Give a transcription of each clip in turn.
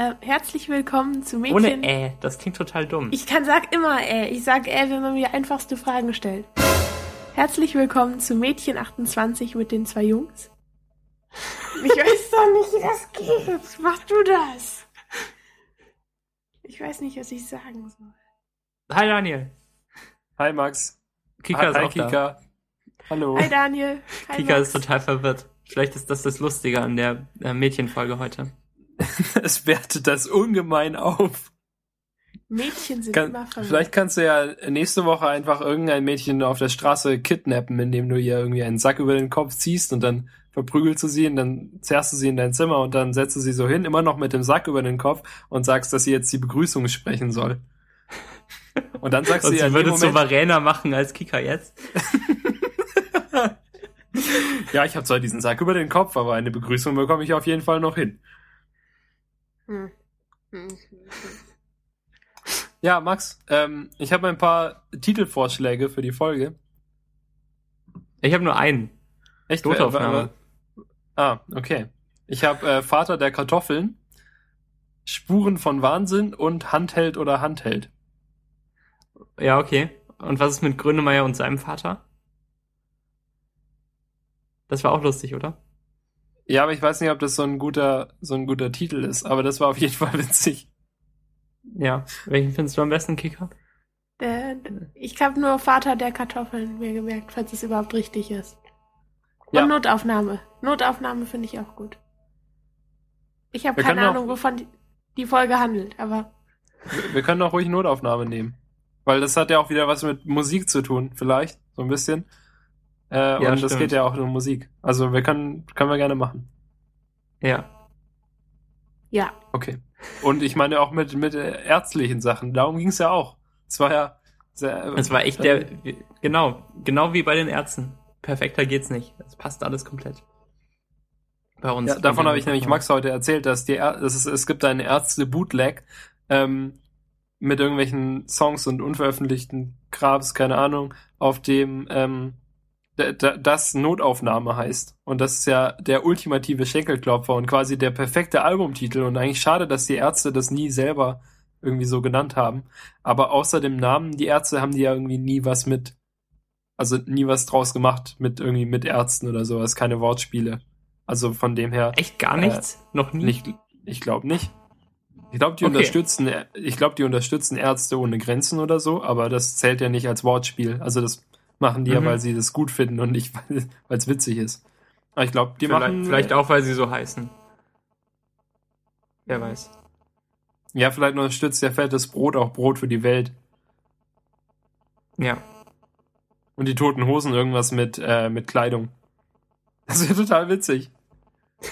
Äh, herzlich willkommen zu Mädchen. Ohne äh, das klingt total dumm. Ich kann sag immer äh. Ich sag äh, wenn man mir einfachste Fragen stellt. Herzlich willkommen zu Mädchen 28 mit den zwei Jungs. Ich weiß doch nicht, wie das geht. Mach du das. Ich weiß nicht, was ich sagen soll. Hi Daniel. Hi Max. Kika hi, ist hi, auch Kika. da. Hallo. Hi Daniel. Hi Kika Max. ist total verwirrt. Vielleicht ist das das Lustige an der äh, Mädchenfolge heute. Es wertet das ungemein auf. Mädchen sind Kann, immer verwirrt. vielleicht kannst du ja nächste Woche einfach irgendein Mädchen auf der Straße kidnappen, indem du ihr irgendwie einen Sack über den Kopf ziehst und dann verprügelst du sie und dann zerrst du sie in dein Zimmer und dann setzt du sie so hin, immer noch mit dem Sack über den Kopf und sagst, dass sie jetzt die Begrüßung sprechen soll. Und dann sagst du sie ihr in würde Moment, souveräner machen als Kika jetzt. ja, ich habe zwar diesen Sack über den Kopf, aber eine Begrüßung bekomme ich auf jeden Fall noch hin. Hm. Hm. Ja, Max, ähm, ich habe ein paar Titelvorschläge für die Folge. Ich habe nur einen. Echt? Notaufnahme. Ah, okay. Ich habe äh, Vater der Kartoffeln, Spuren von Wahnsinn und Handheld oder Handheld. Ja, okay. Und was ist mit Grönemeyer und seinem Vater? Das war auch lustig, oder? Ja, aber ich weiß nicht, ob das so ein guter, so ein guter Titel ist, aber das war auf jeden Fall witzig. Ja. Welchen findest du am besten, Kika? Äh, ich habe nur Vater der Kartoffeln mir gemerkt, falls es überhaupt richtig ist. Und Ja. Notaufnahme. Notaufnahme finde ich auch gut. Ich habe keine können auch- Ahnung, wovon die, die Folge handelt, aber Wir, wir können auch ruhig Notaufnahme nehmen. Weil das hat ja auch wieder was mit Musik zu tun, vielleicht, so ein bisschen. Äh, Ja, und das stimmt. geht ja auch um Musik. Also wir können, können wir gerne machen. Ja. ja. Okay. Und ich meine auch mit, mit äh, ärztlichen Sachen. Darum ging es ja auch. Es war ja sehr. Es war echt der, genau, genau wie bei den Ärzten. Perfekter geht's nicht. Es passt alles komplett. Bei uns. Ja, davon habe ich nämlich Max heute erzählt, dass die Är dass es, es gibt einen Ärzte-Bootleg ähm, mit irgendwelchen Songs und unveröffentlichten Krabs, keine Ahnung, auf dem ähm, das Notaufnahme heißt. Und das ist ja der ultimative Schenkelklopfer und quasi der perfekte Albumtitel. Und eigentlich schade, dass die Ärzte das nie selber irgendwie so genannt haben. Aber außer dem Namen, die Ärzte haben die ja irgendwie nie was mit, also nie was draus gemacht mit irgendwie mit Ärzten oder sowas, keine Wortspiele. Also von dem her. Echt gar nichts? Noch nie? Nicht, ich glaube nicht. Ich glaube, die Okay. unterstützen, ich glaube, die unterstützen Ärzte ohne Grenzen oder so, aber das zählt ja nicht als Wortspiel. Also das machen die ja, Mhm. weil sie das gut finden und nicht, weil es witzig ist. Aber ich glaube, die vielleicht, machen vielleicht auch, weil sie so heißen. Wer weiß. Ja, vielleicht unterstützt der fettes Brot auch Brot für die Welt. Ja. Und die toten Hosen irgendwas mit, äh, mit Kleidung. Das wäre total witzig.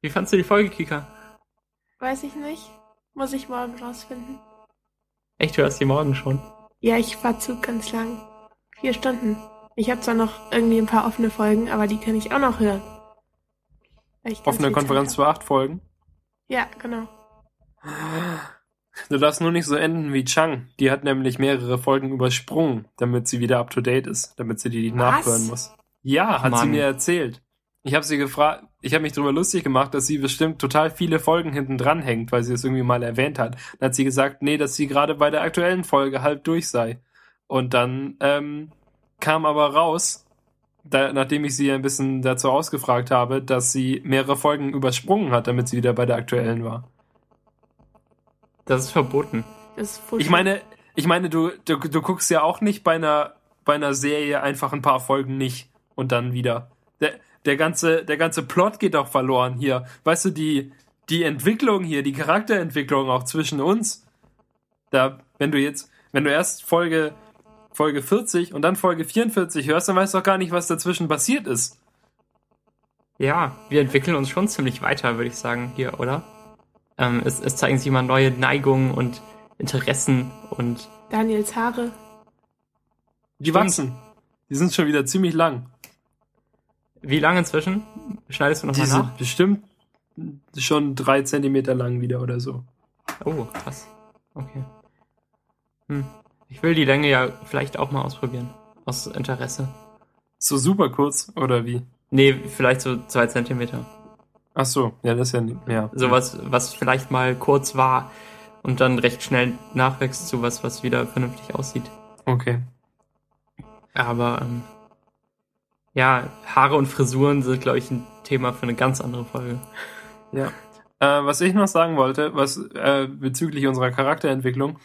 Wie fandst du die Folge, Kika? Weiß ich nicht. Muss ich morgen rausfinden. Echt, du hörst die morgen schon. Ja, ich fahr Zug ganz lang. Vier Stunden. Ich habe zwar noch irgendwie ein paar offene Folgen, aber die kann ich auch noch hören. Offene Konferenz für acht Folgen. Ja, genau. Du darfst nur nicht so enden wie Chang. Die hat nämlich mehrere Folgen übersprungen, damit sie wieder up to date ist, damit sie die Was? nachhören muss. Ja, hat sie Mann. mir erzählt. Ich habe sie gefragt, ich habe mich darüber lustig gemacht, dass sie bestimmt total viele Folgen hinten dran hängt, weil sie es irgendwie mal erwähnt hat. Dann hat sie gesagt, nee, dass sie gerade bei der aktuellen Folge halb durch sei. Und dann ähm, kam aber raus, da, nachdem ich sie ein bisschen dazu ausgefragt habe, dass sie mehrere Folgen übersprungen hat, damit sie wieder bei der aktuellen war. Das ist verboten. Das ist. Ich meine, ich meine, du, du, du guckst ja auch nicht bei einer, bei einer Serie einfach ein paar Folgen nicht und dann wieder. Der, ganze, der ganze Plot geht auch verloren hier. Weißt du, die, die Entwicklung hier, die Charakterentwicklung auch zwischen uns. Da, wenn du jetzt, wenn du erst Folge, Folge 40 und dann Folge 44 hörst, dann weißt du doch gar nicht, was dazwischen passiert ist. Ja, wir entwickeln uns schon ziemlich weiter, würde ich sagen, hier, oder? Ähm, es, es zeigen sich immer neue Neigungen und Interessen und Daniels Haare. Die wachsen. Die sind schon wieder ziemlich lang. Wie lang inzwischen? Schneidest du Die nochmal nach? bestimmt schon drei Zentimeter lang wieder oder so. Oh, krass. Okay. Hm. Ich will die Länge ja vielleicht auch mal ausprobieren. Aus Interesse. So super kurz, oder wie? Nee, vielleicht so zwei Zentimeter. Ach so, ja, das ist ja, ja. Sowas, was vielleicht mal kurz war und dann recht schnell nachwächst zu was, was wieder vernünftig aussieht. Okay. Aber ähm, ja, Haare und Frisuren sind, glaube ich, ein Thema für eine ganz andere Folge. Ja. Äh, was ich noch sagen wollte, was äh, bezüglich unserer Charakterentwicklung,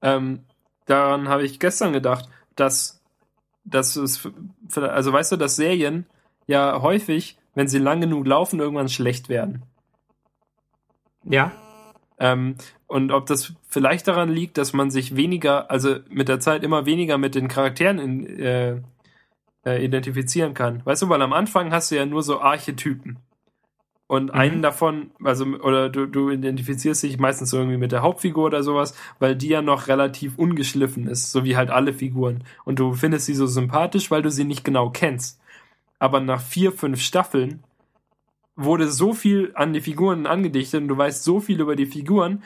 ähm, daran habe ich gestern gedacht, dass, dass es, also weißt du, dass Serien ja häufig, wenn sie lang genug laufen, irgendwann schlecht werden. Ja. Ähm, und ob das vielleicht daran liegt, dass man sich weniger, also mit der Zeit immer weniger mit den Charakteren in, äh, äh, identifizieren kann. Weißt du, weil am Anfang hast du ja nur so Archetypen. Und mhm. einen davon, also, oder du, du identifizierst dich meistens irgendwie mit der Hauptfigur oder sowas, weil die ja noch relativ ungeschliffen ist, so wie halt alle Figuren. Und du findest sie so sympathisch, weil du sie nicht genau kennst. Aber nach vier, fünf Staffeln wurde so viel an die Figuren angedichtet und du weißt so viel über die Figuren,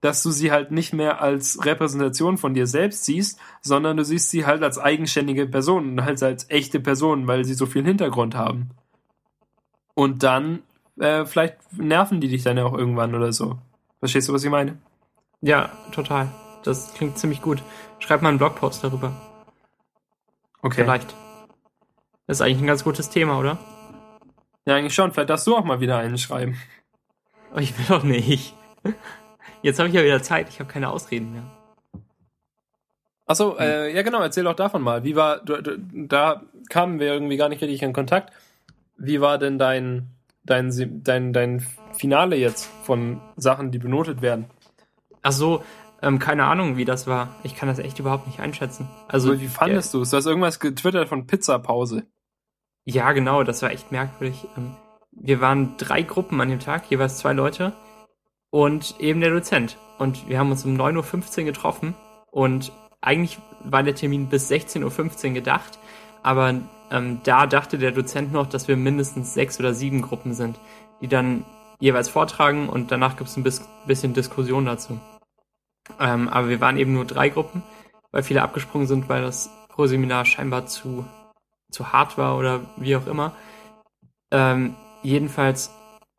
dass du sie halt nicht mehr als Repräsentation von dir selbst siehst, sondern du siehst sie halt als eigenständige Personen, halt als echte Personen, weil sie so viel Hintergrund haben. Und dann, äh, vielleicht nerven die dich dann ja auch irgendwann oder so. Verstehst du, was ich meine? Ja, total. Das klingt ziemlich gut. Schreib mal einen Blogpost darüber. Okay. Vielleicht. Das ist eigentlich ein ganz gutes Thema, oder? Ja, eigentlich schon. Vielleicht darfst du auch mal wieder einen schreiben. Aber ich will doch nicht. Jetzt habe ich ja wieder Zeit, ich habe keine Ausreden mehr. Achso, äh, ja genau, erzähl doch davon mal. Wie war, du, du, da kamen wir irgendwie gar nicht richtig in Kontakt. Wie war denn dein, dein, dein, dein Finale jetzt von Sachen, die benotet werden? Ach so, ähm, keine Ahnung, wie das war. Ich kann das echt überhaupt nicht einschätzen. Also, Aber wie fandest du es? Du hast irgendwas getwittert von Pizzapause. Ja, genau, das war echt merkwürdig. Ähm, wir waren drei Gruppen an dem Tag, jeweils zwei Leute und eben der Dozent. Und wir haben uns um 9.15 Uhr getroffen und eigentlich war der Termin bis 16.15 Uhr gedacht, aber ähm, da dachte der Dozent noch, dass wir mindestens sechs oder sieben Gruppen sind, die dann jeweils vortragen und danach gibt es ein bisschen Diskussion dazu. Ähm, aber wir waren eben nur drei Gruppen, weil viele abgesprungen sind, weil das Pro-Seminar scheinbar zu, zu hart war oder wie auch immer. Ähm, jedenfalls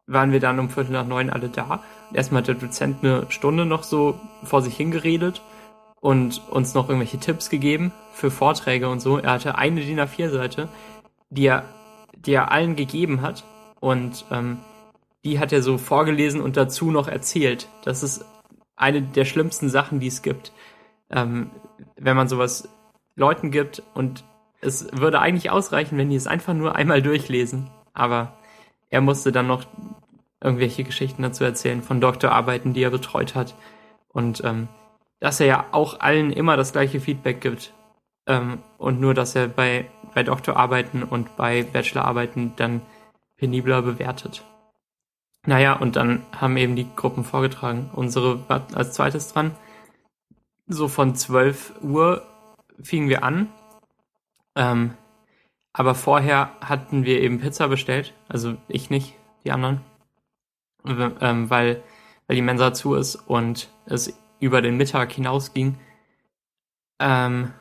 waren wir dann um Viertel nach neun alle da erstmal hat der Dozent eine Stunde noch so vor sich hingeredet und uns noch irgendwelche Tipps gegeben für Vorträge und so. Er hatte eine DIN A4-Seite, die er, die er allen gegeben hat und ähm, die hat er so vorgelesen und dazu noch erzählt. Das ist eine der schlimmsten Sachen, die es gibt. Ähm, wenn man sowas Leuten gibt und es würde eigentlich ausreichen, wenn die es einfach nur einmal durchlesen. Aber er musste dann noch irgendwelche Geschichten dazu erzählen von Doktorarbeiten, die er betreut hat. Und ähm, dass er ja auch allen immer das gleiche Feedback gibt. Ähm, und nur, dass er bei, bei Doktorarbeiten und bei Bachelorarbeiten dann penibler bewertet. Naja, und dann haben eben die Gruppen vorgetragen. Unsere war als zweites dran. So von 12 Uhr fingen wir an. Ähm, aber vorher hatten wir eben Pizza bestellt. Also ich nicht, die anderen ähm, weil, weil die Mensa zu ist und es über den Mittag hinausging. Ähm,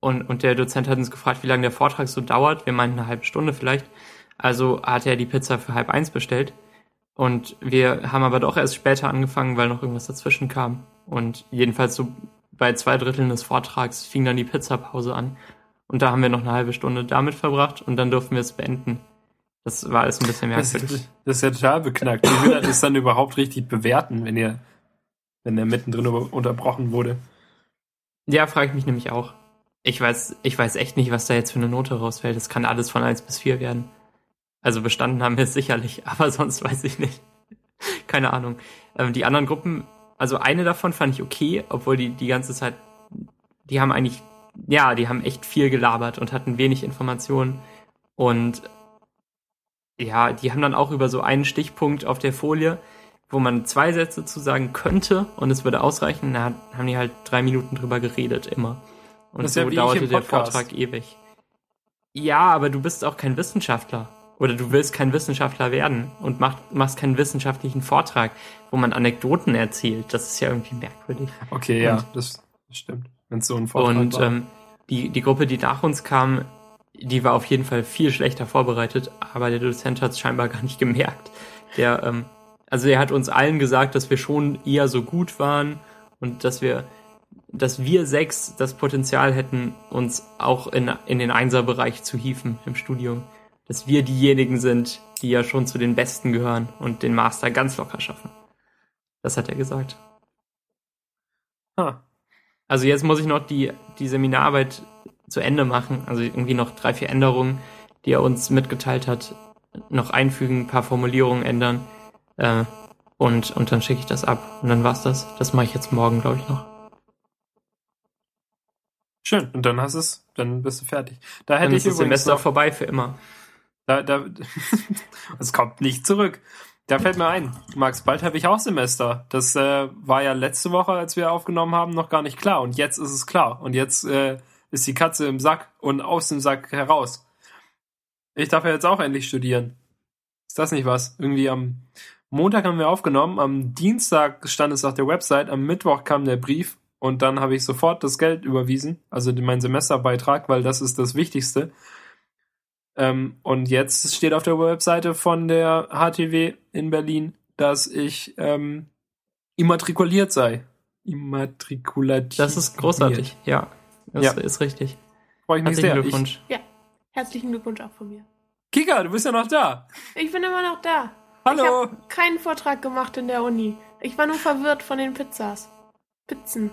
und, und der Dozent hat uns gefragt, wie lange der Vortrag so dauert. Wir meinten eine halbe Stunde vielleicht. Also hat er die Pizza für halb eins bestellt. Und wir haben aber doch erst später angefangen, weil noch irgendwas dazwischen kam. Und jedenfalls so bei zwei Dritteln des Vortrags fing dann die Pizzapause an. Und da haben wir noch eine halbe Stunde damit verbracht und dann durften wir es beenden. Das war alles ein bisschen merkwürdig. Das, das ist ja total beknackt. Wie will er das dann überhaupt richtig bewerten, wenn er, wenn er mittendrin unterbrochen wurde? Ja, frage ich mich nämlich auch. Ich weiß, ich weiß echt nicht, was da jetzt für eine Note rausfällt. Das kann alles von 1 bis 4 werden. Also bestanden haben wir es sicherlich, aber sonst weiß ich nicht. Keine Ahnung. Ähm, die anderen Gruppen, also eine davon fand ich okay, obwohl die die ganze Zeit, die haben eigentlich, ja, die haben echt viel gelabert und hatten wenig Informationen. Und ja, die haben dann auch über so einen Stichpunkt auf der Folie, wo man zwei Sätze zu sagen könnte und es würde ausreichen. Da haben die halt drei Minuten drüber geredet, immer. Und so ja dauerte der Vortrag ewig. Ja, aber du bist auch kein Wissenschaftler. Oder du willst kein Wissenschaftler werden und mach, machst keinen wissenschaftlichen Vortrag, wo man Anekdoten erzählt. Das ist ja irgendwie merkwürdig. Okay, und, ja, das, das stimmt. Wenn so ein Vortrag Und war. Ähm, die, die Gruppe, die nach uns kam, die war auf jeden Fall viel schlechter vorbereitet, aber der Dozent hat es scheinbar gar nicht gemerkt. der, ähm, also er hat uns allen gesagt, dass wir schon eher so gut waren und dass wir, dass wir sechs das Potenzial hätten, uns auch in, in den Einserbereich zu hieven im Studium. Dass wir diejenigen sind, die ja schon zu den Besten gehören und den Master ganz locker schaffen. Das hat er gesagt. Ah. Also jetzt muss ich noch die, die Seminararbeit zu Ende machen. Also irgendwie noch drei, vier Änderungen, die er uns mitgeteilt hat, noch einfügen, ein paar Formulierungen ändern. Äh, und, und dann schicke ich das ab. Und dann war's das. Das mache ich jetzt morgen, glaube ich, noch. Schön. Und dann hast es, dann bist du fertig. Da hätte Dann ich ist das Semester noch, vorbei für immer. da, da, es kommt nicht zurück. Da fällt mir ein, Max, bald habe ich auch Semester. Das äh, war ja letzte Woche, als wir aufgenommen haben, noch gar nicht klar. Und jetzt ist es klar. Und jetzt äh, ist die Katze im Sack und aus dem Sack heraus. Ich darf ja jetzt auch endlich studieren. Ist das nicht was? Irgendwie am Montag haben wir aufgenommen, am Dienstag stand es auf der Website, am Mittwoch kam der Brief und dann habe ich sofort das Geld überwiesen, also meinen Semesterbeitrag, weil das ist das Wichtigste. Ähm, und jetzt steht auf der Webseite von der HTW in Berlin, dass ich ähm, immatrikuliert sei. Immatrikulativ. Das ist großartig, ja. Das Ja. ist richtig. Freue ich mich Herzlichen sehr. Ich, Glückwunsch. Herzlichen Glückwunsch auch von mir. Kika, du bist ja noch da. Ich bin immer noch da. Ich Hallo. habe keinen Vortrag gemacht in der Uni. Ich war nur verwirrt von den Pizzas. Pizzen.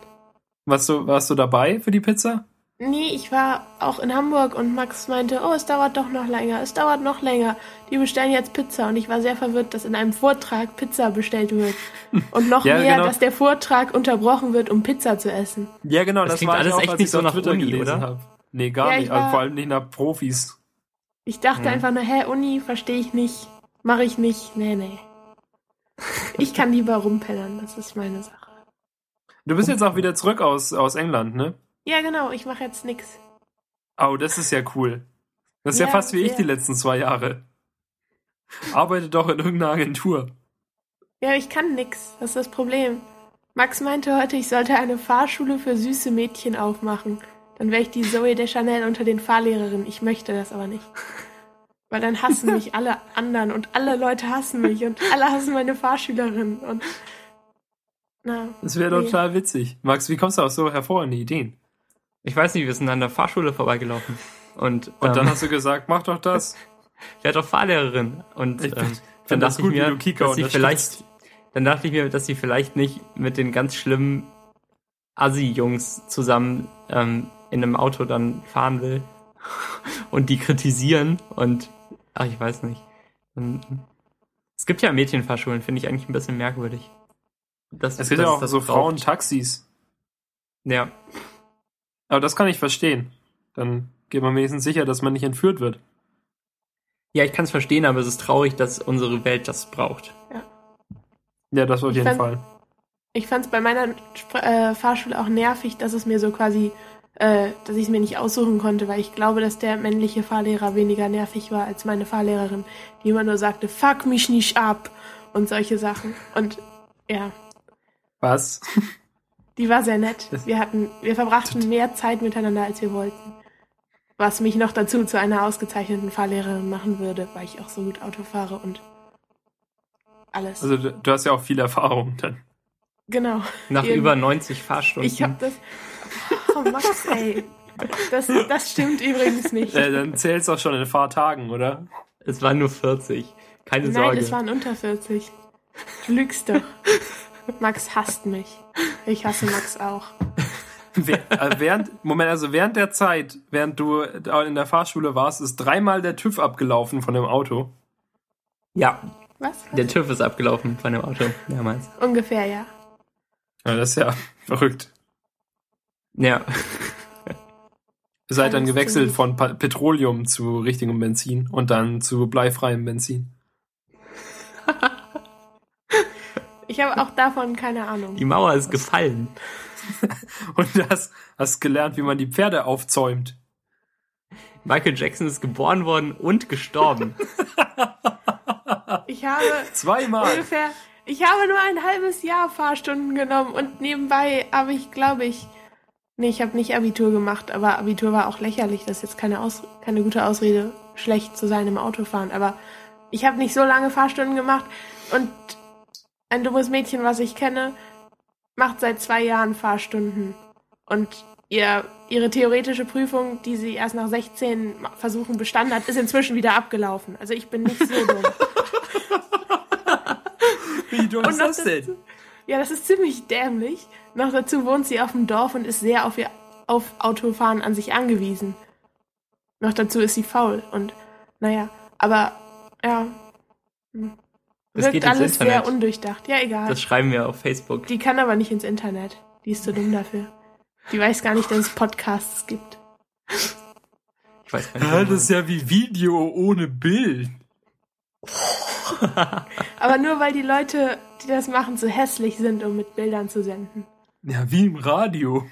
Warst du, warst du dabei für die Pizza? Nee, ich war auch in Hamburg und Max meinte, oh, es dauert doch noch länger, es dauert noch länger. Die bestellen jetzt Pizza und ich war sehr verwirrt, dass in einem Vortrag Pizza bestellt wird. Und noch Ja, mehr, genau. dass der Vortrag unterbrochen wird, um Pizza zu essen. Ja, genau. Das Das, klingt war alles auch, echt nicht ich so nach Twitter Uni, oder? habe. Nee, gar Ja, nicht. ich war- vor allem nicht nach Profis. Ich dachte Mhm. einfach nur, hä, Uni, verstehe ich nicht, mache ich nicht, nee, nee. Ich kann lieber rumpennern, das ist meine Sache. Du bist jetzt auch wieder zurück aus, aus England, ne? Ja, genau, ich mache jetzt nix. Oh, das ist ja cool. Das ist ja, Ja, fast wie ich sehr. die letzten zwei Jahre. Arbeite doch in irgendeiner Agentur. Ja, ich kann nix, das ist das Problem. Max meinte heute, ich sollte eine Fahrschule für süße Mädchen aufmachen. Dann wäre ich die Zoe de Chanel unter den Fahrlehrerinnen. Ich möchte das aber nicht. Weil dann hassen mich alle anderen und alle Leute hassen mich und alle hassen meine Fahrschülerin und na, Das wäre Nee. total witzig. Max, wie kommst du auf so hervorragende Ideen? Ich weiß nicht, wir sind an der Fahrschule vorbeigelaufen. Und, Und ähm, dann hast du gesagt, mach doch das. werde doch Fahrlehrerin. Und Ich ähm, dann dachte gut, ich mir, dass sie vielleicht, dann dachte ich mir, dass sie vielleicht nicht mit den ganz schlimmen Assi-Jungs zusammen ähm, in einem Auto dann fahren will und die kritisieren und ach, ich weiß nicht. Ähm, Es gibt ja Mädchenfahrschulen, finde ich eigentlich ein bisschen merkwürdig. Das, Es gibt ja auch so. Frauentaxis. Ja, Aber das kann ich verstehen. Dann geht man wenigstens sicher, dass man nicht entführt wird. ja, ich kann es verstehen, aber es ist traurig, dass unsere Welt das braucht. Ja, das auf Ich jeden fand- Fall. Ich fand es bei meiner Spr- äh, Fahrschule auch nervig, dass es mir so quasi, äh, dass ich es mir nicht aussuchen konnte, weil ich glaube, dass der männliche Fahrlehrer weniger nervig war als meine Fahrlehrerin, die immer nur sagte, fuck mich nicht ab und solche Sachen. Und ja, Was? die war sehr nett. Wir hatten, wir verbrachten mehr Zeit miteinander, als wir wollten. Was mich noch dazu zu einer ausgezeichneten Fahrlehrerin machen würde, weil ich auch so gut Auto fahre und alles. Also du, du hast ja auch viel Erfahrung dann. genau. Nach Eben. über 90 Fahrstunden. Ich hab das. Oh, Max, ey. Das, das stimmt übrigens nicht. Äh, dann zählt's auch schon in Fahrtagen, oder? es waren nur 40. Keine Nein, Sorge. es waren unter 40. Du lügst doch. Max hasst mich. Ich hasse Max auch. Äh, während, Moment, also während der Zeit, während du in der Fahrschule warst, ist dreimal der TÜV abgelaufen von dem Auto. ja, Was? der TÜV ist abgelaufen von dem Auto mehrmals. Ungefähr, ja. Ja, das ist ja verrückt. Ja, Ihr seid dann gewechselt von Petroleum zu richtigem Benzin und dann zu bleifreiem Benzin. Ich habe auch davon keine Ahnung. die Mauer ist gefallen. Und du hast, hast gelernt, wie man die Pferde aufzäumt. Michael Jackson ist geboren worden und gestorben. Ich habe Zweimal. ungefähr. Ich habe nur ein halbes Jahr Fahrstunden genommen und nebenbei habe ich, glaube ich. Nee, ich habe nicht Abitur gemacht, aber Abitur war auch lächerlich. Das ist jetzt keine, Aus keine gute Ausrede, schlecht zu sein im Autofahren. Aber Ich habe nicht so lange Fahrstunden gemacht und ein dummes Mädchen, was ich kenne, macht seit zwei Jahren Fahrstunden. Und ihr, ihre theoretische Prüfung, die sie erst nach 16 Versuchen bestanden hat, ist inzwischen wieder abgelaufen. Also ich bin nicht so dumm. Wie dumm ist das denn? dazu- Ja, das ist ziemlich dämlich. Noch dazu wohnt sie auf dem Dorf und ist sehr auf ihr auf Autofahren an sich angewiesen. Noch dazu ist sie faul und naja, aber ja. hm. Das Wirkt geht ins alles sehr Internet. undurchdacht. Ja, egal. Das schreiben wir auf Facebook. Die kann aber nicht ins Internet. Die ist zu dumm dafür. Die weiß gar nicht, dass es Podcasts gibt. Ich weiß gar nicht. Ja, das ist ja wie Video ohne Bild. Aber nur weil die Leute, die das machen, zu hässlich sind, um mit Bildern zu senden. Ja, wie im Radio.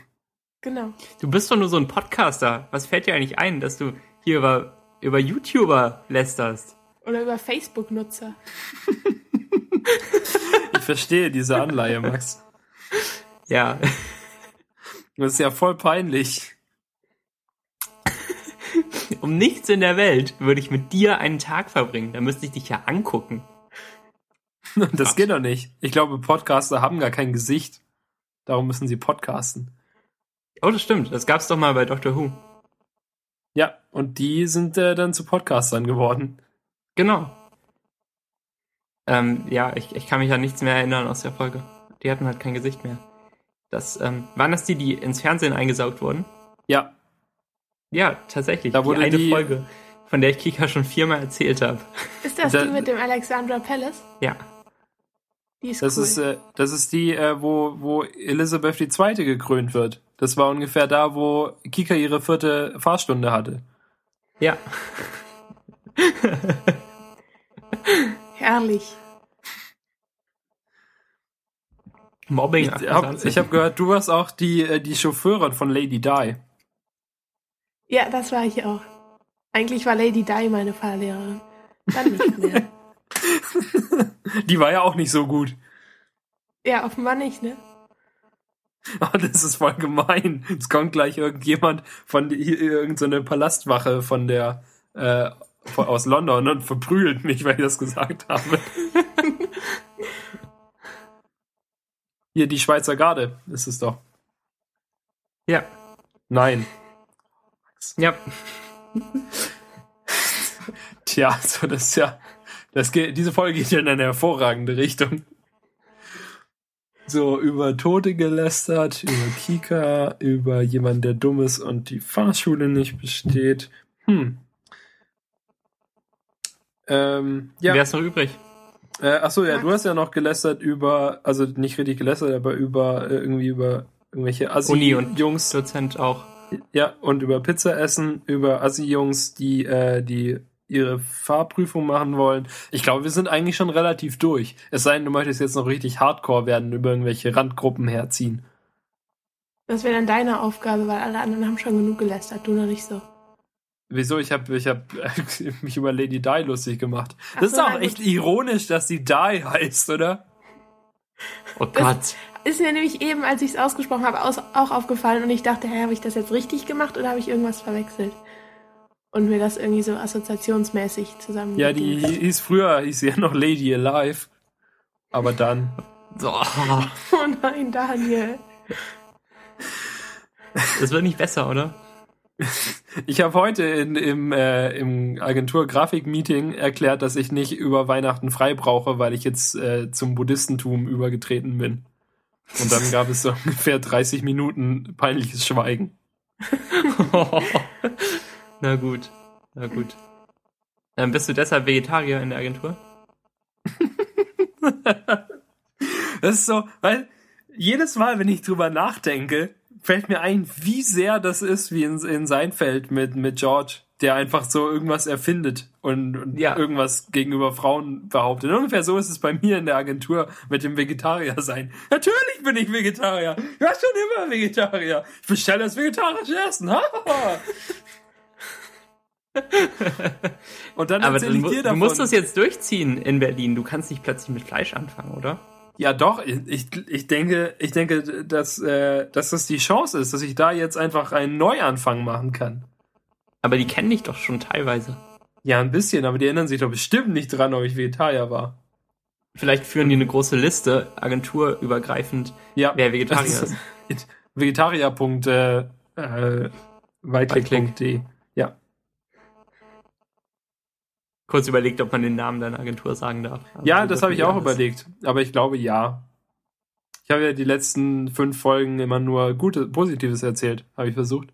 Genau. Du bist doch nur so ein Podcaster. Was fällt dir eigentlich ein, dass du hier über, über YouTuber lästerst? Oder über Facebook-Nutzer. Ich verstehe diese Anleihe, Max. Ja. Das ist ja voll peinlich. Um nichts in der Welt würde ich mit dir einen Tag verbringen. Da müsste ich dich ja angucken. Das geht doch nicht. Ich glaube, Podcaster haben gar kein Gesicht. Darum müssen sie podcasten. Oh, das stimmt. Das gab's doch mal bei Doctor Who. Ja, und die sind äh, dann zu Podcastern geworden. Genau. Ähm, ja, ich, ich kann mich an nichts mehr erinnern aus der Folge. Die hatten halt kein Gesicht mehr. Das, ähm, waren das die, die ins Fernsehen eingesaugt wurden? Ja, Ja, tatsächlich. Da wurde die eine die- Folge, von der ich Kika schon viermal erzählt habe. Ist das Da- die mit dem Alexandra Palace? Ja. Die ist das cool. ist äh, das ist die, äh, wo wo Elisabeth II. gekrönt wird. Das war ungefähr da, wo Kika ihre vierte Fahrstunde hatte. Ja. Herrlich. Mobbing. Ich habe 28. ich hab gehört, du warst auch die äh, die Chauffeurin von Lady Di. Ja, das war ich auch. Eigentlich war Lady Di meine Fahrlehrerin. Dann nicht mehr. Die war ja auch nicht so gut. ja, offenbar nicht, ne? Oh, das ist voll gemein. Es kommt gleich irgendjemand von die, hier irgendeine Palastwache von der äh, aus London und verprügelt mich, weil ich das gesagt habe. Hier die Schweizer Garde ist es doch. Ja. Nein. Ja. Tja, so das ist ja. Das geht, diese Folge geht ja in eine hervorragende Richtung. So, über Tote gelästert, über Kika, über jemanden, der dumm ist und die Fahrschule nicht besteht. Hm. Ähm, ja. Wer ist noch übrig? Äh, achso, ja, du hast ja noch gelästert über, also nicht richtig gelästert, aber über äh, irgendwie über irgendwelche Assi-Jungs. Dozent auch. Ja, und über Pizza essen, über Assi-Jungs, die, äh, die ihre Fahrprüfung machen wollen. Ich glaube, wir sind eigentlich schon relativ durch. Es sei denn, du möchtest jetzt noch richtig hardcore werden, über irgendwelche Randgruppen herziehen. Das wäre dann deine Aufgabe, weil alle anderen haben schon genug gelästert. Du noch nicht so. Wieso? Ich habe ich hab mich über Lady Di lustig gemacht. Ach Das so, ist auch na gut. echt ironisch, dass sie Di heißt, oder? Oh Gott. Ist mir nämlich eben, als ich es ausgesprochen habe, aus, auch aufgefallen und ich dachte, hä, habe ich das jetzt richtig gemacht oder habe ich irgendwas verwechselt? Und mir das irgendwie so assoziationsmäßig zusammen. Ja, die hieß früher, hieß ja noch Lady Alive. Aber dann. So. Oh nein, Daniel. Das wird nicht besser, oder? Ich habe heute in, im, äh, im Agentur-Grafik-Meeting erklärt, dass ich nicht über Weihnachten frei brauche, weil ich jetzt äh, zum Buddhistentum übergetreten bin. Und dann gab es so ungefähr 30 Minuten peinliches Schweigen. Na gut. Na gut. Dann bist du deshalb Vegetarier in der Agentur? Das ist so, weil jedes Mal, wenn ich drüber nachdenke, fällt mir ein, wie sehr das ist wie in, in Seinfeld mit, mit George, der einfach so irgendwas erfindet und, und Ja. irgendwas gegenüber Frauen behauptet. Ungefähr so ist es bei mir in der Agentur mit dem Vegetarier sein. Natürlich bin ich Vegetarier. Ich war schon immer Vegetarier. Ich bestelle das vegetarische Essen. Und dann Aber erzähle du, ich dir du davon. musst das jetzt durchziehen in Berlin. Du kannst nicht plötzlich mit Fleisch anfangen, oder? Ja, doch. Ich, ich denke, ich denke, dass, äh, dass das die Chance ist, dass ich da jetzt einfach einen Neuanfang machen kann. Aber die kennen dich doch schon teilweise. Ja, ein bisschen, aber die erinnern sich doch bestimmt nicht dran, ob ich Vegetarier war. Vielleicht führen die eine große Liste, agenturübergreifend, Ja, wer Vegetarier ist. ist. Vegetarier. Äh, äh, weitblick.de. Ja. Kurz überlegt, ob man den Namen deiner Agentur sagen darf. Aber Ja, das habe ich auch überlegt. Aber ich glaube ja. Ich habe ja die letzten fünf Folgen immer nur Gutes, Positives erzählt, habe ich versucht.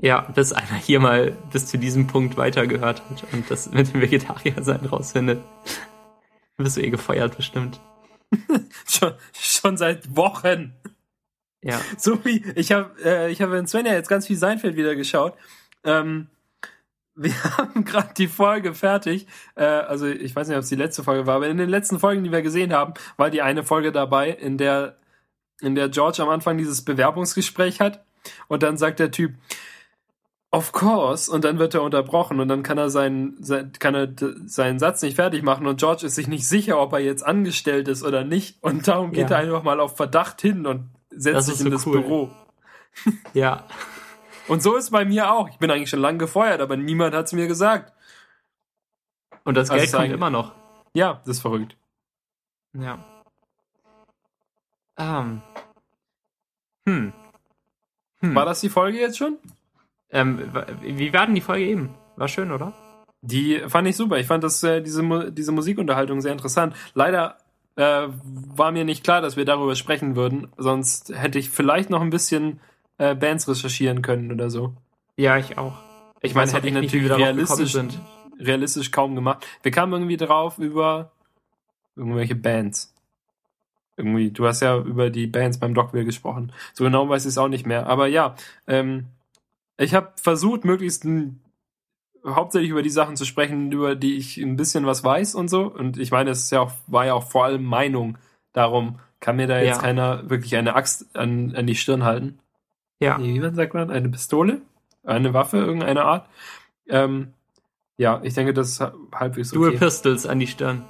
Ja, bis einer hier mal bis zu diesem Punkt weitergehört hat und das mit dem Vegetarier-Sein rausfindet. Wirst du eh gefeuert, bestimmt. Schon, schon seit Wochen. Ja. So wie, ich habe äh, ich habe in Svenja jetzt ganz viel Seinfeld wieder geschaut. Ähm, wir haben gerade die Folge fertig. Äh, also ich weiß nicht, ob es die letzte Folge war, aber in den letzten Folgen, die wir gesehen haben, war die eine Folge dabei, in der, in der George am Anfang dieses Bewerbungsgespräch hat. Und dann sagt der Typ, of course, und dann wird er unterbrochen und dann kann er seinen, sein, kann er seinen Satz nicht fertig machen und George ist sich nicht sicher, ob er jetzt angestellt ist oder nicht. Und darum geht Ja. er einfach mal auf Verdacht hin und setzt sich in so das cool. Büro. Ja. Und so ist bei mir auch. Ich bin eigentlich schon lange gefeuert, aber niemand hat es mir gesagt. Und das Also Geld kommt sagen- immer noch. Ja, das ist verrückt. Ja. Ähm. Hm. Hm. War das die Folge jetzt schon? Ähm, wie war denn die Folge eben? War schön, oder? Die fand ich super. Ich fand das, äh, diese, diese Musikunterhaltung sehr interessant. Leider äh, war mir nicht klar, dass wir darüber sprechen würden. Sonst hätte ich vielleicht noch ein bisschen äh, Bands recherchieren können oder so. Ja, ich auch. Ich meine, weiß hätte ich natürlich realistisch, sind. realistisch kaum gemacht. Wir kamen irgendwie drauf über irgendwelche Bands. Irgendwie, du hast ja über die Bands beim Dogville gesprochen. So genau weiß ich es auch nicht mehr. Aber ja, ähm, ich habe versucht, möglichst hauptsächlich über die Sachen zu sprechen, über die ich ein bisschen was weiß und so. Und ich meine, es ist ja auch, war ja auch vor allem Meinung. Darum kann mir da jetzt Ja. keiner wirklich eine Axt an, an die Stirn halten. Ja. Nee, wie man sagt man? Eine Pistole? Eine Waffe irgendeiner Art? Ähm, ja, ich denke, das ist ha- halbwegs Dual okay. Pistols an die Stirn.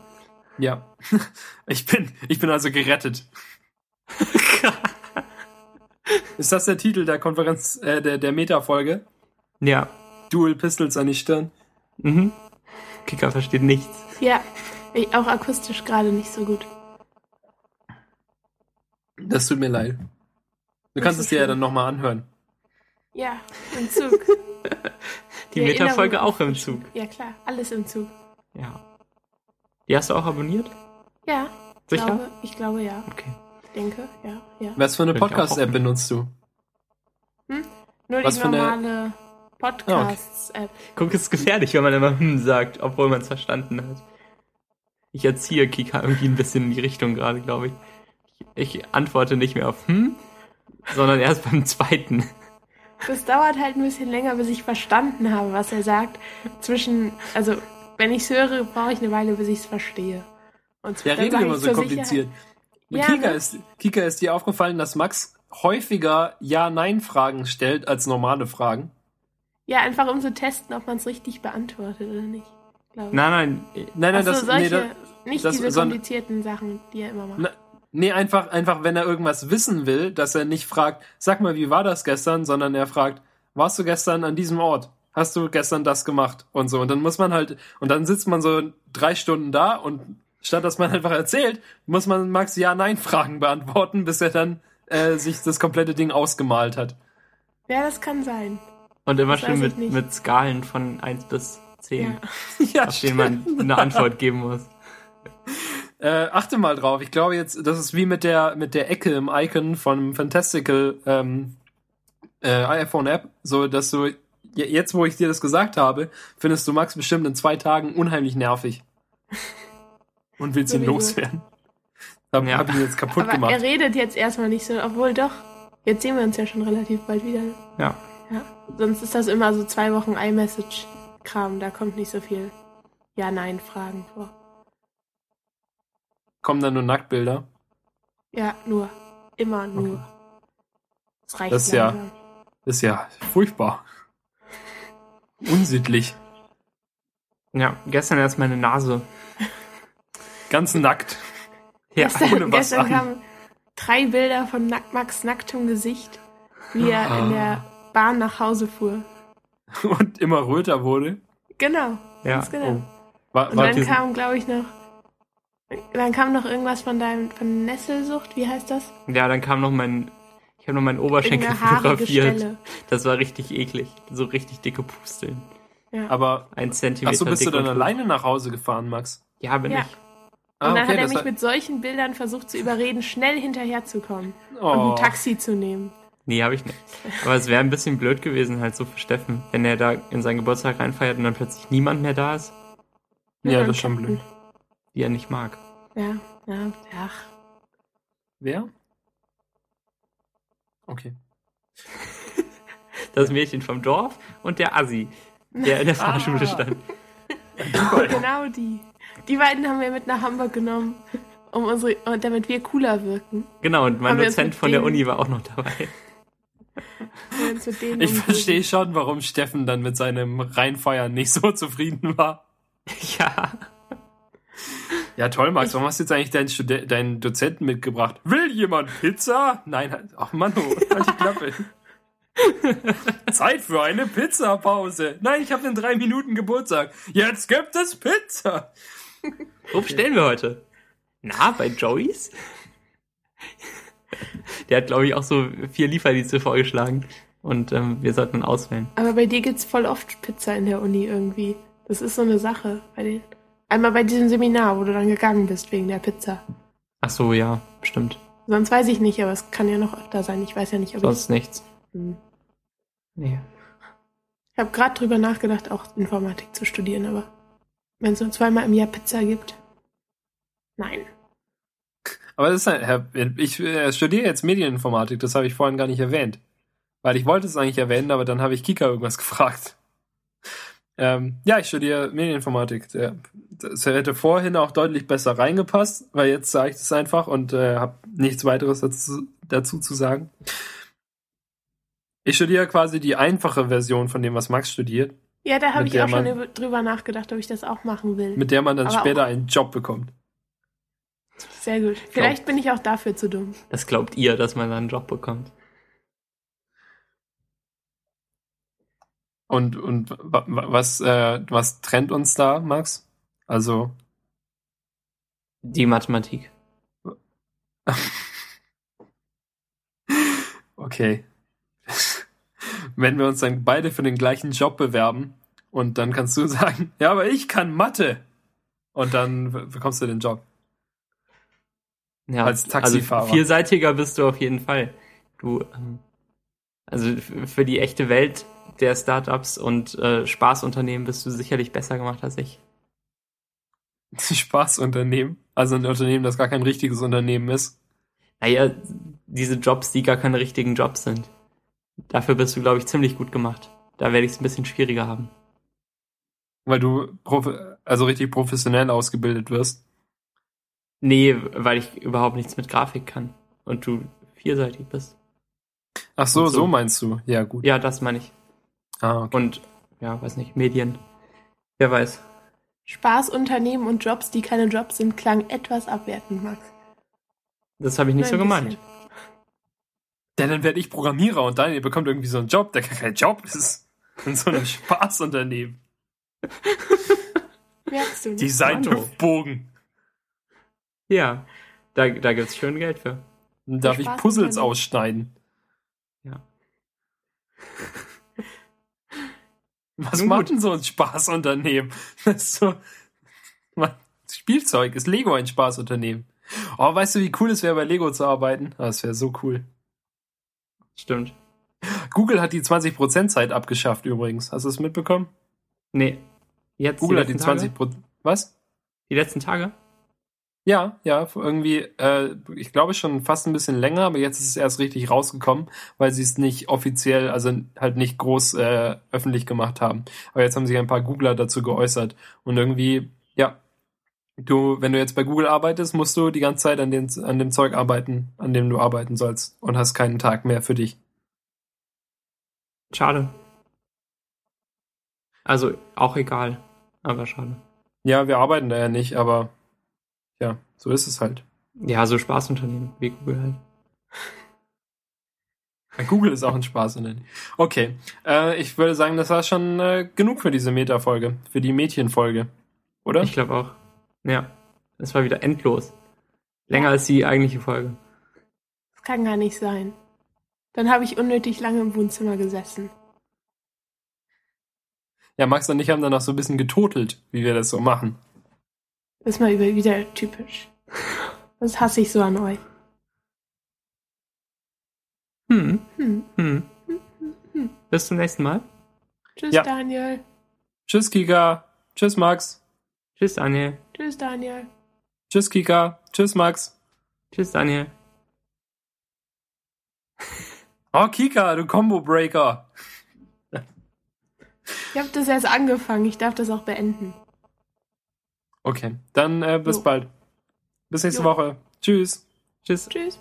Ja. Ich bin, ich bin also gerettet. Ist das der Titel der Konferenz, äh, der, der Meta-Folge? ja. Dual Pistols an die Stirn. Mhm. Kicker versteht nichts. Ja, ich, auch akustisch gerade nicht so gut. Das tut mir leid. Du kannst es dir ja dann nochmal anhören. Ja, im Zug. Die Die Meta-Folge auch im Zug. Ja, klar, alles im Zug. Ja. Die hast du auch abonniert? Ja, Sicher? Glaube, ich glaube ja. Okay. Ich denke, ja, ja. Was für eine Podcast-App benutzt du? Nur Was die normale Podcasts-App. Guck, es ist gefährlich, wenn man immer hm sagt, obwohl man es verstanden hat. Ich erziehe Kika irgendwie ein bisschen in die Richtung gerade, glaube ich. ich. Ich antworte nicht mehr auf hm, sondern erst beim zweiten. Das dauert halt ein bisschen länger, bis ich verstanden habe, was er sagt. Zwischen, also, wenn ich es höre, brauche ich eine Weile, bis ich es verstehe. Und redet sag immer so kompliziert. Ja, Kika, ne? ist, Kika, ist dir aufgefallen, dass Max häufiger Ja-Nein-Fragen stellt als normale Fragen? Ja, einfach um zu testen, ob man es richtig beantwortet oder nicht. Nein, nein, Nein, nein, Ach so, das, solche, nee, das, nicht das- diese sondern- komplizierten Sachen, die er immer macht. Na, nee, einfach, einfach, wenn er irgendwas wissen will, dass er nicht fragt, sag mal, wie war das gestern, sondern er fragt, warst du gestern an diesem Ort? Hast du gestern das gemacht? Und so. Und dann muss man halt, und dann sitzt man so drei Stunden da und statt dass man einfach erzählt, muss man Max Ja-Nein-Fragen beantworten, bis er dann äh, sich das komplette Ding ausgemalt hat. Ja, das kann sein. Und immer Das schön mit, mit Skalen von 1 bis 10, Ja. ja, auf denen man eine Antwort geben muss. Äh, achte mal drauf. Ich glaube jetzt, das ist wie mit der mit der Ecke im Icon von Fantastical ähm, äh, iPhone App, so dass du je- jetzt, wo ich dir das gesagt habe, findest du Max bestimmt in zwei Tagen unheimlich nervig und willst ihn loswerden. Hab, Ja. hab ihn jetzt kaputt Aber gemacht. er redet jetzt erstmal nicht so, obwohl doch. Jetzt sehen wir uns ja schon relativ bald wieder. Ja. Ja. Sonst ist das immer so zwei Wochen iMessage-Kram. Da kommt nicht so viel Ja-Nein-Fragen vor. Kommen dann nur Nacktbilder. Ja, nur. Immer nur. Okay. Das reicht Das ist ja- langsam. Ist ja furchtbar. Unsittlich. Ja, gestern erst meine Nase. Ganz nackt. Ja, gestern ohne was gestern an. kamen drei Bilder von Nack Max nacktem Gesicht, wie er in Ah. der Bahn nach Hause fuhr. Und immer röter wurde. Genau, Ja. ganz genau. Oh. War, Und war, dann diesen- kam, glaube ich, noch. Dann kam noch irgendwas von deinem von Nesselsucht, wie heißt das? Ja, dann kam noch mein. Ich habe noch meinen Oberschenkel fotografiert. Stelle. Das war richtig eklig. So richtig dicke Pusteln. Ja. aber, Ein Zentimeter. ach so, bist du dann und- alleine nach Hause gefahren, Max? Ja, bin Ja. ich. Ah, und dann hat er mich war- mit solchen Bildern versucht zu überreden, schnell hinterherzukommen und oh. ein Taxi zu nehmen. Nee, habe ich nicht. Aber es wäre ein bisschen blöd gewesen, halt so für Steffen, wenn er da in seinen Geburtstag reinfeiert und dann plötzlich niemand mehr da ist, Ja, dann das ist schon blöd. Die er nicht mag. Ja, ja, ach. Wer? Okay. Das Mädchen vom Dorf und der Assi, der in der Fahrschule Ah. stand. Genau die. Die beiden haben wir mit nach Hamburg genommen, um unsere, und damit wir cooler wirken. Genau, und mein Haben Dozent von der denen- Uni war auch noch dabei. Ich verstehe schon, warum Steffen dann mit seinem Reinfeiern nicht so zufrieden war. ja. Ja, toll, Max. Warum hast du jetzt eigentlich deinen, Studen deinen Dozenten mitgebracht? Will jemand Pizza? Nein, halt- ach Mann, oh, halt die Klappe. Zeit für eine Pizzapause. Nein, ich habe in drei Minuten Geburtstag. Jetzt gibt es Pizza. Wo bestellen wir heute? Na, bei Joey's? Der hat, glaube ich, auch so vier Lieferdienste vorgeschlagen. Und ähm, wir sollten auswählen. Aber bei dir gibt's voll oft Pizza in der Uni irgendwie. Das ist so eine Sache bei den. Einmal bei diesem Seminar, wo du dann gegangen bist wegen der Pizza. Ach so, ja, stimmt. Sonst weiß ich nicht, aber es kann ja noch öfter sein. Ich weiß ja nicht, ob Sonst nichts. ich. Hm. Nee. Ich habe gerade drüber nachgedacht, auch Informatik zu studieren, aber wenn es nur zweimal im Jahr Pizza gibt. Nein. Aber das ist Herr, ich äh, studiere jetzt Medieninformatik, das habe ich vorhin gar nicht erwähnt. Weil ich wollte es eigentlich erwähnen, aber dann habe ich Kika irgendwas gefragt. Ähm, ja, ich studiere Medieninformatik. Das hätte vorhin auch deutlich besser reingepasst, weil jetzt sage ich das einfach und äh, habe nichts weiteres dazu, dazu zu sagen. Ich studiere quasi die einfache Version von dem, was Max studiert, Ja, da habe ich auch schon man- über- drüber nachgedacht, ob ich das auch machen will. mit der man dann Aber später auch- einen Job bekommt. Sehr gut. Vielleicht bin ich auch dafür zu dumm. Das glaubt ihr, dass man dann einen Job bekommt. Und, und wa- wa- was, äh, was trennt uns da, Max? Also, Die Mathematik. Okay. Wenn wir uns dann beide für den gleichen Job bewerben und dann kannst du sagen, ja, aber ich kann Mathe. Und dann be- bekommst du den Job. Ja, Als Taxifahrer. Also vielseitiger bist du auf jeden Fall. Du, ähm, also für die echte Welt der Startups und äh, Spaßunternehmen bist du sicherlich besser gemacht als ich. Spaßunternehmen. Also ein Unternehmen, das gar kein richtiges Unternehmen ist. Naja, diese Jobs, die gar keine richtigen Jobs sind. Dafür bist du, glaube ich, ziemlich gut gemacht. Da werde ich es ein bisschen schwieriger haben. Weil du also richtig professionell ausgebildet wirst. Nee, weil ich überhaupt nichts mit Grafik kann. Und du vielseitig bist. Ach so, so. so meinst du. Ja, gut. Ja, das meine ich. Ah, okay. Und, ja, weiß nicht, Medien. Wer weiß. Spaß, Unternehmen und Jobs, die keine Jobs sind, klang etwas abwertend, Max. Das habe ich nicht Nur so ein gemeint. Ja, dann werde ich Programmierer und Daniel bekommt irgendwie so einen Job, der gar kein Job ist. In so einem Spaßunternehmen. Merkst du nicht? Designbogen. Ja, da, da gibt es schön Geld für. Dann darf ich Puzzles ausschneiden. Ja. Was Nun macht denn so ein Spaßunternehmen? Das ist so, Man- Spielzeug. Ist Lego ein Spaßunternehmen? Oh, weißt du, wie cool es wäre, bei Lego zu arbeiten? Ah, Das wäre so cool. Stimmt. Google hat die 20% Zeit abgeschafft übrigens. Hast du es mitbekommen? Nee. Jetzt Google hat die letzten Tage? 20%. Was? Die letzten Tage? Ja, ja, irgendwie, äh, ich glaube schon fast ein bisschen länger, aber jetzt ist es erst richtig rausgekommen, weil sie es nicht offiziell, also halt nicht groß äh, öffentlich gemacht haben. Aber jetzt haben sich ein paar Googler dazu geäußert. Und irgendwie, ja, du, wenn du jetzt bei Google arbeitest, musst du die ganze Zeit an, den, an dem Zeug arbeiten, an dem du arbeiten sollst und hast keinen Tag mehr für dich. Schade. Also auch egal, aber schade. Ja, wir arbeiten da ja nicht, aber ja, so ist es halt. Ja, so Spaßunternehmen wie Google halt. Google ist auch ein Spaß. Oder? Okay, äh, ich würde sagen, das war schon äh, genug für diese Meta-Folge, für die Mädchenfolge, oder? Ich glaube auch. Ja, es war wieder endlos. Länger als die eigentliche Folge. Das kann gar nicht sein. Dann habe ich unnötig lange im Wohnzimmer gesessen. Ja, Max und ich haben dann noch so ein bisschen getotelt, wie wir das so machen. Das ist mal wieder typisch. Das hasse ich so an euch. Hm. Hm. Hm. Bis zum nächsten Mal. Tschüss, Ja. Daniel. Tschüss, Kika. Tschüss, Max. Tschüss, Daniel. Tschüss, Daniel. Tschüss, Kika. Tschüss, Max. Tschüss, Daniel. Oh, Kika, du Combo-Breaker. Ich habe das erst angefangen. Ich darf das auch beenden. Okay, dann äh, bis Jo. bald. Bis nächste Jo. Woche. Tschüss. Tschüss. Tschüss.